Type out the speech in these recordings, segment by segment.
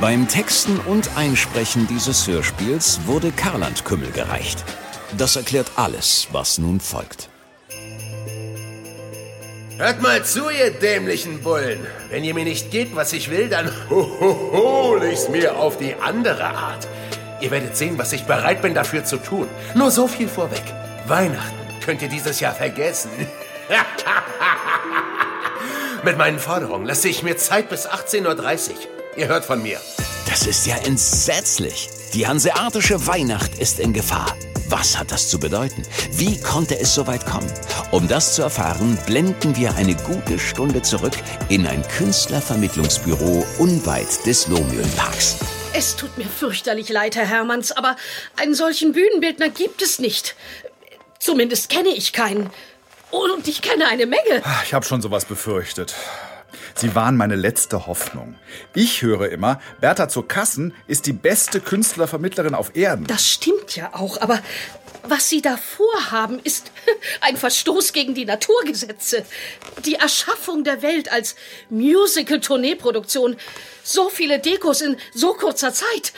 Beim Texten und Einsprechen dieses Hörspiels wurde Karland Kümmel gereicht. Das erklärt alles, was nun folgt. Hört mal zu, ihr dämlichen Bullen. Wenn ihr mir nicht gebt, was ich will, dann hol ich's mir auf die andere Art. Ihr werdet sehen, was ich bereit bin dafür zu tun. Nur so viel vorweg. Weihnachten könnt ihr dieses Jahr vergessen. Mit meinen Forderungen lasse ich mir Zeit bis 18.30 Uhr. Ihr hört von mir. Das ist ja entsetzlich. Die hanseatische Weihnacht ist in Gefahr. Was hat das zu bedeuten? Wie konnte es so weit kommen? Um das zu erfahren, blenden wir eine gute Stunde zurück in ein Künstlervermittlungsbüro unweit des Lohmühlenparks. Es tut mir fürchterlich leid, Herr Hermanns, aber einen solchen Bühnenbildner gibt es nicht. Zumindest kenne ich keinen. Und ich kenne eine Menge. Ich habe schon sowas befürchtet. Sie waren meine letzte Hoffnung. Ich höre immer, Bertha zur Kassen ist die beste Künstlervermittlerin auf Erden. Das stimmt ja auch, aber was Sie da vorhaben, ist ein Verstoß gegen die Naturgesetze. Die Erschaffung der Welt als Musical-Tourneeproduktion. So viele Dekos in so kurzer Zeit.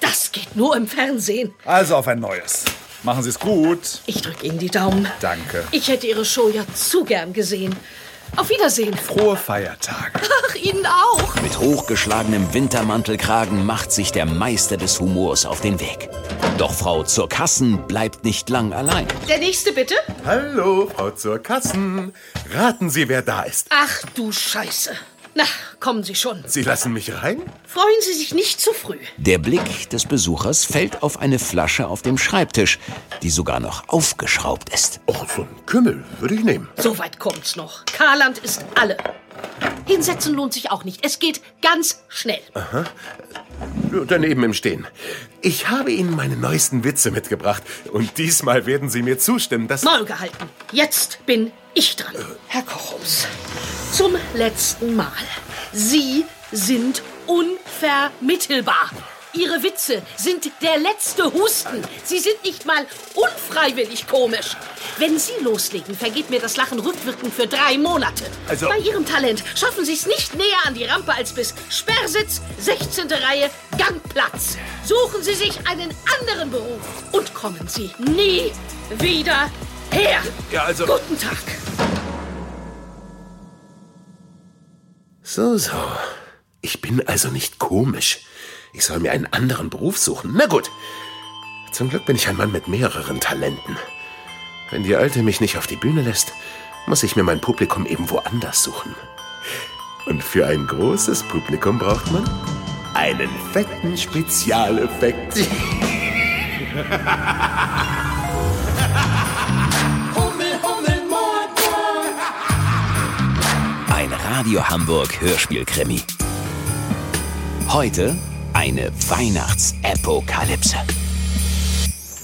Das geht nur im Fernsehen. Also auf ein neues. Machen Sie es gut. Ich drücke Ihnen die Daumen. Danke. Ich hätte Ihre Show ja zu gern gesehen. Auf Wiedersehen. Frohe Feiertage. Ach, Ihnen auch. Mit hochgeschlagenem Wintermantelkragen macht sich der Meister des Humors auf den Weg. Doch Frau zur Kassen bleibt nicht lang allein. Der nächste bitte. Hallo, Frau zur Kassen. Raten Sie, wer da ist. Ach du Scheiße. Na, kommen Sie schon. Sie lassen mich rein? Freuen Sie sich nicht zu früh. Der Blick des Besuchers fällt auf eine Flasche auf dem Schreibtisch, die sogar noch aufgeschraubt ist. Och, so ein Kümmel würde ich nehmen. So weit kommt's noch. Karland ist alle. Hinsetzen lohnt sich auch nicht. Es geht ganz schnell. Daneben im Stehen. Ich habe Ihnen meine neuesten Witze mitgebracht. Und diesmal werden Sie mir zustimmen, dass... Maul gehalten. Jetzt bin ich dran. Herr Kochums, zum letzten Mal. Sie sind unvermittelbar. Ihre Witze sind der letzte Husten. Sie sind nicht mal unfreiwillig komisch. Wenn Sie loslegen, vergeht mir das Lachen rückwirkend für drei Monate. Also- Bei Ihrem Talent schaffen Sie es nicht näher an die Rampe als bis Sperrsitz, 16. Reihe, Gangplatz. Suchen Sie sich einen anderen Beruf und kommen Sie nie wieder her. Ja, also- Guten Tag. So, so. Ich bin also nicht komisch. Ich soll mir einen anderen Beruf suchen. Na gut. Zum Glück bin ich ein Mann mit mehreren Talenten. Wenn die Alte mich nicht auf die Bühne lässt, muss ich mir mein Publikum eben woanders suchen. Und für ein großes Publikum braucht man einen fetten Spezialeffekt. Ein Radio Hamburg Hörspielkrimi. Heute eine Weihnachtsapokalypse.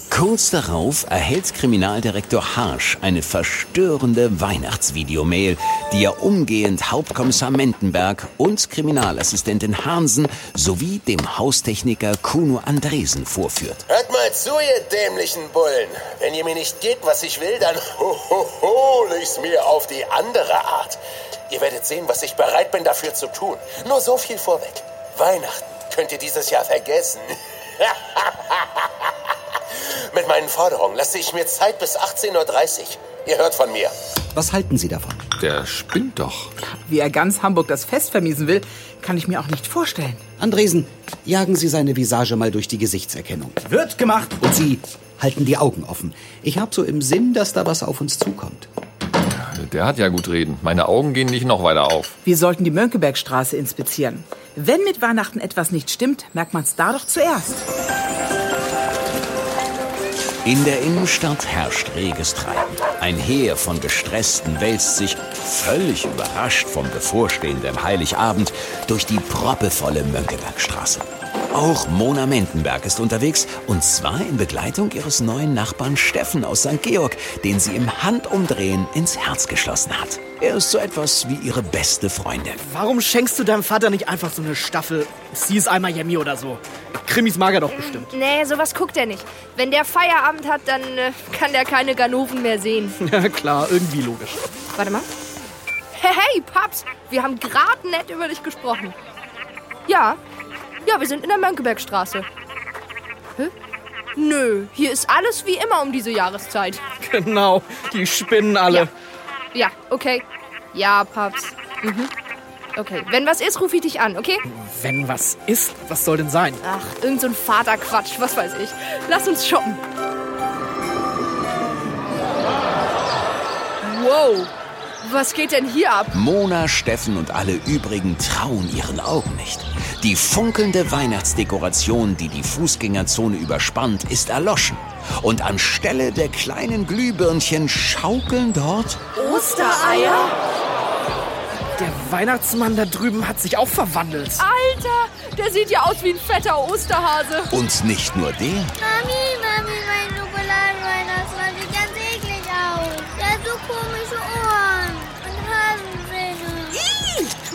Kurz darauf erhält Kriminaldirektor Harsch eine verstörende Weihnachtsvideomail, die er umgehend Hauptkommissar Mendenberg und Kriminalassistentin Hansen sowie dem Haustechniker Kuno Andresen vorführt. Hört mal zu, ihr dämlichen Bullen. Wenn ihr mir nicht gebt, was ich will, dann hol ich's mir auf die andere Art. Ihr werdet sehen, was ich bereit bin dafür zu tun. Nur so viel vorweg. Weihnachten könnt ihr dieses Jahr vergessen. Mit meinen Forderungen lasse ich mir Zeit bis 18.30 Uhr. Ihr hört von mir. Was halten Sie davon? Der spinnt doch. Wie er ganz Hamburg das Fest vermiesen will, kann ich mir auch nicht vorstellen. Andresen, jagen Sie seine Visage mal durch die Gesichtserkennung. Wird gemacht. Und Sie halten die Augen offen. Ich habe so im Sinn, dass da was auf uns zukommt. Der hat ja gut reden. Meine Augen gehen nicht noch weiter auf. Wir sollten die Mönckebergstraße inspizieren. Wenn mit Weihnachten etwas nicht stimmt, merkt man es da doch zuerst. In der Innenstadt herrscht reges Treiben. Ein Heer von Gestressten wälzt sich, völlig überrascht vom bevorstehenden Heiligabend, durch die proppevolle Mönckebergstraße. Auch Mona Mendenberg ist unterwegs, und zwar in Begleitung ihres neuen Nachbarn Steffen aus St. Georg, den sie im Handumdrehen ins Herz geschlossen hat. Er ist so etwas wie ihre beste Freundin. Warum schenkst du deinem Vater nicht einfach so eine Staffel Sie ist einmal Yummy oder so? Krimis mag er doch bestimmt. Nee, sowas guckt er nicht. Wenn der Feierabend hat, dann äh, kann der keine Ganoven mehr sehen. Ja, klar, irgendwie logisch. Warte mal. Hey, hey, Paps, wir haben gerade nett über dich gesprochen. Ja, Ja, wir sind in der Mönckebergstraße. Hä? Nö, hier ist alles wie immer um diese Jahreszeit. Genau, die spinnen alle. Ja, okay. Ja, Paps. Mhm. Okay, wenn was ist, rufe ich dich an, okay? Wenn was ist, was soll denn sein? Ach, irgend so ein Vaterquatsch, was weiß ich. Lass uns shoppen. Wow, was geht denn hier ab? Mona, Steffen und alle übrigen trauen ihren Augen nicht. Die funkelnde Weihnachtsdekoration, die die Fußgängerzone überspannt, ist erloschen. Und anstelle der kleinen Glühbirnchen schaukeln dort Ostereier? Der Weihnachtsmann da drüben hat sich auch verwandelt. Alter, der sieht ja aus wie ein fetter Osterhase. und nicht nur der. Mami, Mami, mein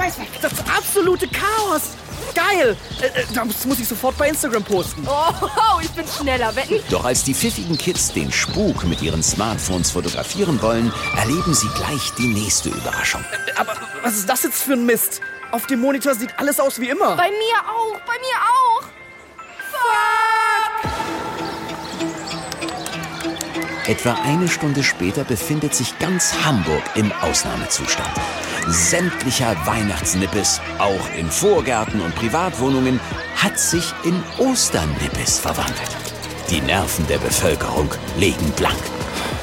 Schmeiß weg. Das absolute Chaos. Geil. Äh, äh, das muss ich sofort bei Instagram posten. Oh, ich bin schneller. Wetten? Doch als die pfiffigen Kids den Spuk mit ihren Smartphones fotografieren wollen, erleben sie gleich die nächste Überraschung. Aber was ist das jetzt für ein Mist? Auf dem Monitor sieht alles aus wie immer. Bei mir auch, bei mir auch. Etwa eine Stunde später befindet sich ganz Hamburg im Ausnahmezustand. Sämtlicher Weihnachtsnippes, auch in Vorgärten und Privatwohnungen, hat sich in Osternippes verwandelt. Die Nerven der Bevölkerung legen blank.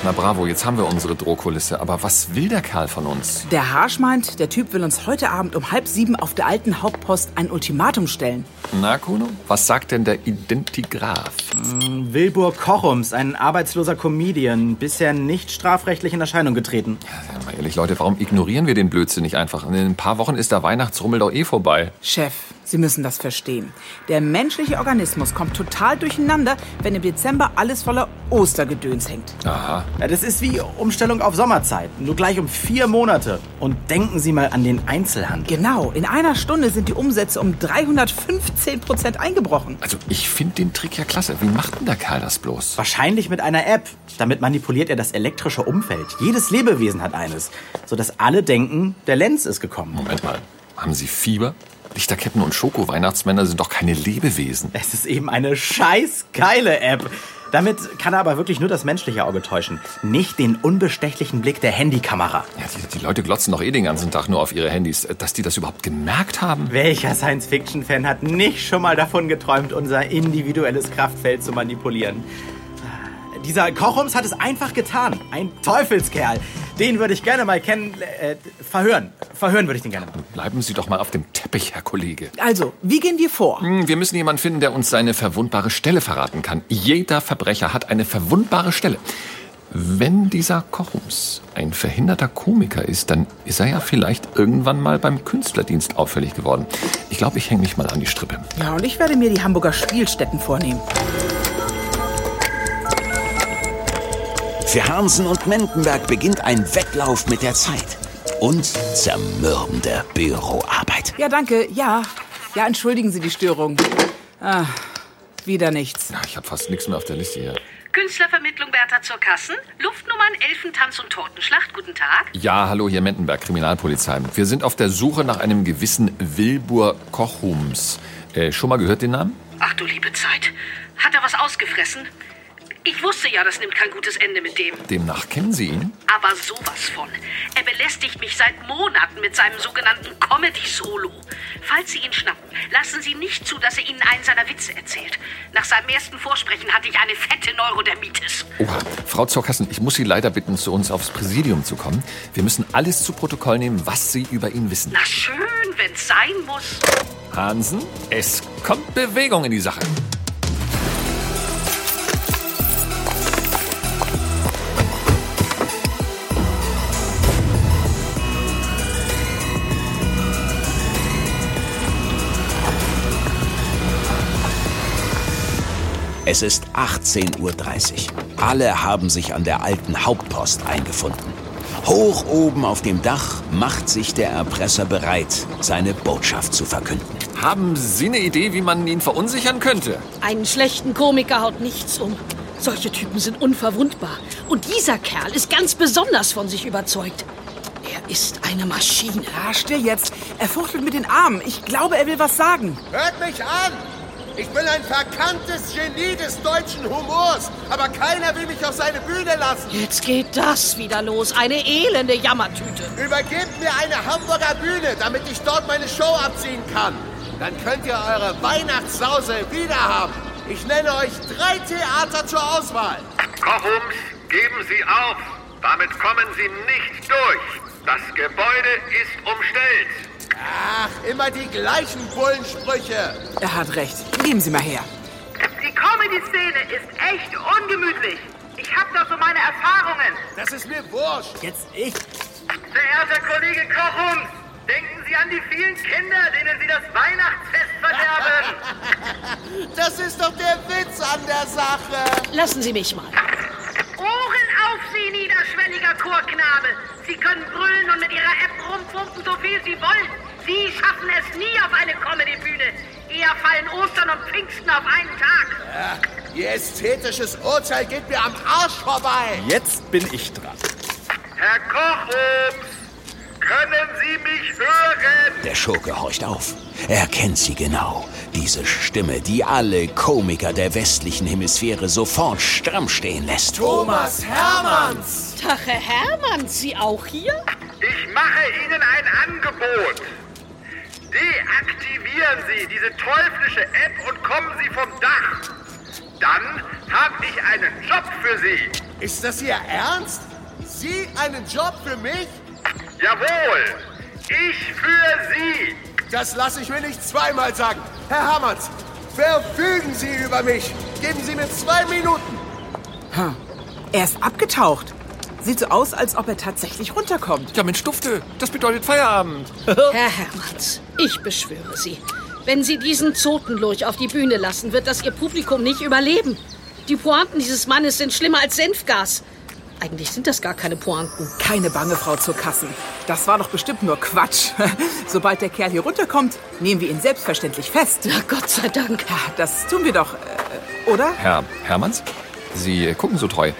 Na bravo, jetzt haben wir unsere Drohkulisse. Aber was will der Kerl von uns? Der Harsch meint, der Typ will uns heute Abend um halb sieben auf der alten Hauptpost ein Ultimatum stellen. Na, Kuno, was sagt denn der Identigraph? Wilbur Kochums, ein arbeitsloser Comedian, bisher nicht strafrechtlich in Erscheinung getreten. Ja, mal ehrlich, Leute, warum ignorieren wir den Blödsinn nicht einfach? In ein paar Wochen ist der Weihnachtsrummel doch eh vorbei. Chef, Sie müssen das verstehen. Der menschliche Organismus kommt total durcheinander, wenn im Dezember alles voller Ostergedöns hängt. Aha. Ja, das ist wie Umstellung auf Sommerzeit, nur gleich um vier Monate. Und denken Sie mal an den Einzelhandel. Genau, in einer Stunde sind die Umsätze um 315 Prozent eingebrochen. Also ich finde den Trick ja klasse. Wie macht denn der Kerl das bloß? Wahrscheinlich mit einer App. Damit manipuliert er das elektrische Umfeld. Jedes Lebewesen hat eines. Sodass alle denken, der Lenz ist gekommen. Moment mal, haben Sie Fieber? Lichterketten und Schoko-Weihnachtsmänner sind doch keine Lebewesen. Es ist eben eine scheiß geile App. Damit kann er aber wirklich nur das menschliche Auge täuschen, nicht den unbestechlichen Blick der Handykamera. Ja, die, die Leute glotzen doch eh den ganzen Tag nur auf ihre Handys. Dass die das überhaupt gemerkt haben? Welcher Science-Fiction-Fan hat nicht schon mal davon geträumt, unser individuelles Kraftfeld zu manipulieren? Dieser Kochums hat es einfach getan. Ein Teufelskerl. Den würde ich gerne mal kennen. Äh, verhören. Verhören würde ich den gerne mal. Bleiben Sie doch mal auf dem Teppich, Herr Kollege. Also, wie gehen wir vor? Hm, Wir müssen jemanden finden, der uns seine verwundbare Stelle verraten kann. Jeder Verbrecher hat eine verwundbare Stelle. Wenn dieser Kochums ein verhinderter Komiker ist, dann ist er ja vielleicht irgendwann mal beim Künstlerdienst auffällig geworden. Ich glaube, ich hänge mich mal an die Strippe. Ja, und ich werde mir die Hamburger Spielstätten vornehmen. Für Hansen und Mendenberg beginnt ein Wettlauf mit der Zeit. Und zermürbende Büroarbeit. Ja, danke. Ja. Ja, entschuldigen Sie die Störung. Ah, wieder nichts. Ja, ich habe fast nichts mehr auf der Liste hier. Künstlervermittlung Bertha zur Kassen. Luftnummern Elfentanz und Tortenschlacht. Guten Tag. Ja, hallo, hier Mendenberg, Kriminalpolizei. Wir sind auf der Suche nach einem gewissen Wilbur Kochums. Äh, schon mal gehört den Namen? Ach du liebe Zeit. Hat er was ausgefressen? Ich wusste ja, das nimmt kein gutes Ende mit dem. Demnach kennen Sie ihn? Aber sowas von. Er belästigt mich seit Monaten mit seinem sogenannten Comedy-Solo. Falls Sie ihn schnappen, lassen Sie nicht zu, dass er Ihnen einen seiner Witze erzählt. Nach seinem ersten Vorsprechen hatte ich eine fette Neurodermitis. Oha, Frau Zorkassen, ich muss Sie leider bitten, zu uns aufs Präsidium zu kommen. Wir müssen alles zu Protokoll nehmen, was Sie über ihn wissen. Na schön, wenn's sein muss. Hansen, es kommt Bewegung in die Sache. Es ist 18.30 Uhr. Alle haben sich an der alten Hauptpost eingefunden. Hoch oben auf dem Dach macht sich der Erpresser bereit, seine Botschaft zu verkünden. Haben Sie eine Idee, wie man ihn verunsichern könnte? Einen schlechten Komiker haut nichts um. Solche Typen sind unverwundbar. Und dieser Kerl ist ganz besonders von sich überzeugt. Er, ist eine Maschine. Ja, still jetzt. Er fuchtelt mit den Armen. Ich glaube, er will was sagen. Hört mich an! Ich bin ein verkanntes Genie des deutschen Humors, aber keiner will mich auf seine Bühne lassen. Jetzt geht das wieder los. Eine elende Jammertüte. Übergebt mir eine Hamburger Bühne, damit ich dort meine Show abziehen kann. Dann könnt ihr eure Weihnachtssause wiederhaben. Ich nenne euch drei Theater zur Auswahl. Kochums, geben Sie auf. Damit kommen Sie nicht durch. Das Gebäude ist umstellt. Ach, immer die gleichen Bullensprüche. Er hat recht. Geben Sie mal her. Die Comedy-Szene ist echt ungemütlich. Ich habe da so meine Erfahrungen. Das ist mir wurscht. Jetzt ich. Verehrter Kollege Kochums, denken Sie an die vielen Kinder, denen Sie das Weihnachtsfest verderben. Das ist doch der Witz an der Sache. Lassen Sie mich mal. Ohren auf Sie, niederschwelliger Chorknabe. Sie schaffen es nie auf eine Comedy-Bühne. Eher fallen Ostern und Pfingsten auf einen Tag. Ja, Ihr ästhetisches Urteil geht mir am Arsch vorbei. Jetzt bin ich dran. Herr Kochums, können Sie mich hören? Der Schurke horcht auf. Er kennt sie genau. Diese Stimme, die alle Komiker der westlichen Hemisphäre sofort stramm stehen lässt. Thomas Hermanns. Tag, Herr Hermanns, Sie auch hier? Ich mache Ihnen ein Angebot. Deaktivieren Sie diese teuflische App und kommen Sie vom Dach. Dann habe ich einen Job für Sie. Ist das Ihr Ernst? Sie einen Job für mich? Jawohl, ich für Sie. Das lasse ich mir nicht zweimal sagen. Herr Hermanns, verfügen Sie über mich. Geben Sie mir zwei Minuten. Hm. Er ist abgetaucht. Sieht so aus, als ob er tatsächlich runterkommt. Ja, Mensch, Dufte, das bedeutet Feierabend. Herr Hermanns, ich beschwöre Sie. Wenn Sie diesen Zotenlurch auf die Bühne lassen, wird das Ihr Publikum nicht überleben. Die Pointen dieses Mannes sind schlimmer als Senfgas. Eigentlich sind das gar keine Pointen. Keine Bange, Frau zur Kassen. Das war doch bestimmt nur Quatsch. Sobald der Kerl hier runterkommt, nehmen wir ihn selbstverständlich fest. Na Gott sei Dank. Ja, das tun wir doch, äh, oder? Herr Hermanns, Sie gucken so treu.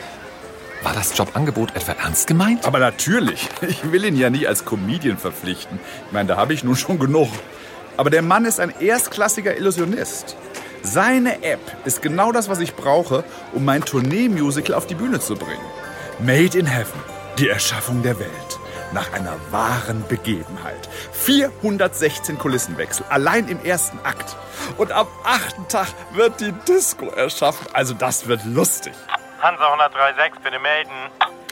War das Jobangebot etwa ernst gemeint? Aber natürlich. Ich will ihn ja nie als Comedian verpflichten. Ich meine, da habe ich nun schon genug. Aber der Mann ist ein erstklassiger Illusionist. Seine App ist genau das, was ich brauche, um mein Tournee-Musical auf die Bühne zu bringen. Made in Heaven, die Erschaffung der Welt. Nach einer wahren Begebenheit. 416 Kulissenwechsel, allein im ersten Akt. Und am achten Tag wird die Disco erschaffen. Also das wird lustig. Hansa 103.6, bitte melden.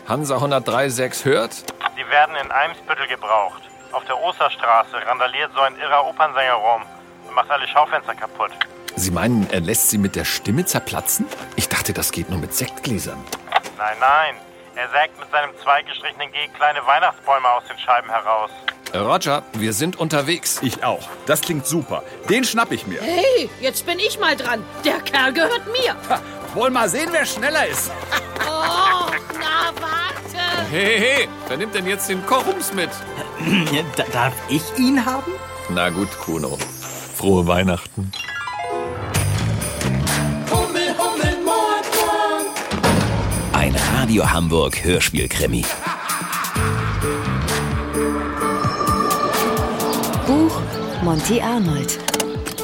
Hansa 103.6 hört? Sie werden in Eimsbüttel gebraucht. Auf der Osterstraße randaliert so ein irrer Opernsänger rum und macht alle Schaufenster kaputt. Sie meinen, er lässt sie mit der Stimme zerplatzen? Ich dachte, das geht nur mit Sektgläsern. Nein, nein. Er sägt mit seinem zweigestrichenen G kleine Weihnachtsbäume aus den Scheiben heraus. Roger, wir sind unterwegs. Ich auch. Das klingt super. Den schnapp ich mir. Hey, jetzt bin ich mal dran. Der Kerl gehört mir. Ha, wollen mal sehen, wer schneller ist. oh, na warte. Hey, hey, wer nimmt denn jetzt den Kochums mit? Darf ich ihn haben? Na gut, Kuno. Frohe Weihnachten. Hummel, Hummel, Mordkorn. Ein Radio Hamburg Hörspielkrimi. Buch Monty Arnold.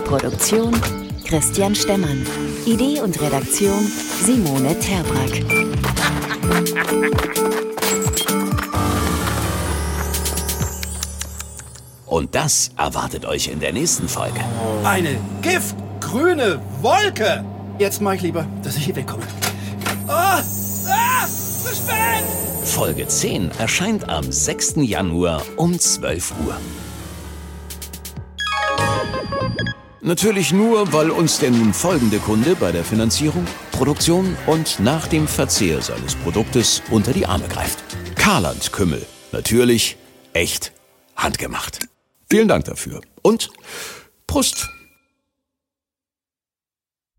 Produktion Christian Stemmann. Idee und Redaktion Simone Terbrack. Und das erwartet euch in der nächsten Folge. Eine giftgrüne Wolke. Jetzt mache ich lieber, dass ich hier wegkomme. Oh, ah, zu spät! Folge 10 erscheint am 6. Januar um 12 Uhr. Natürlich nur, weil uns der nun folgende Kunde bei der Finanzierung, Produktion und nach dem Verzehr seines Produktes unter die Arme greift. Karland Kümmel. Natürlich, echt, handgemacht. Vielen Dank dafür. Und Prost!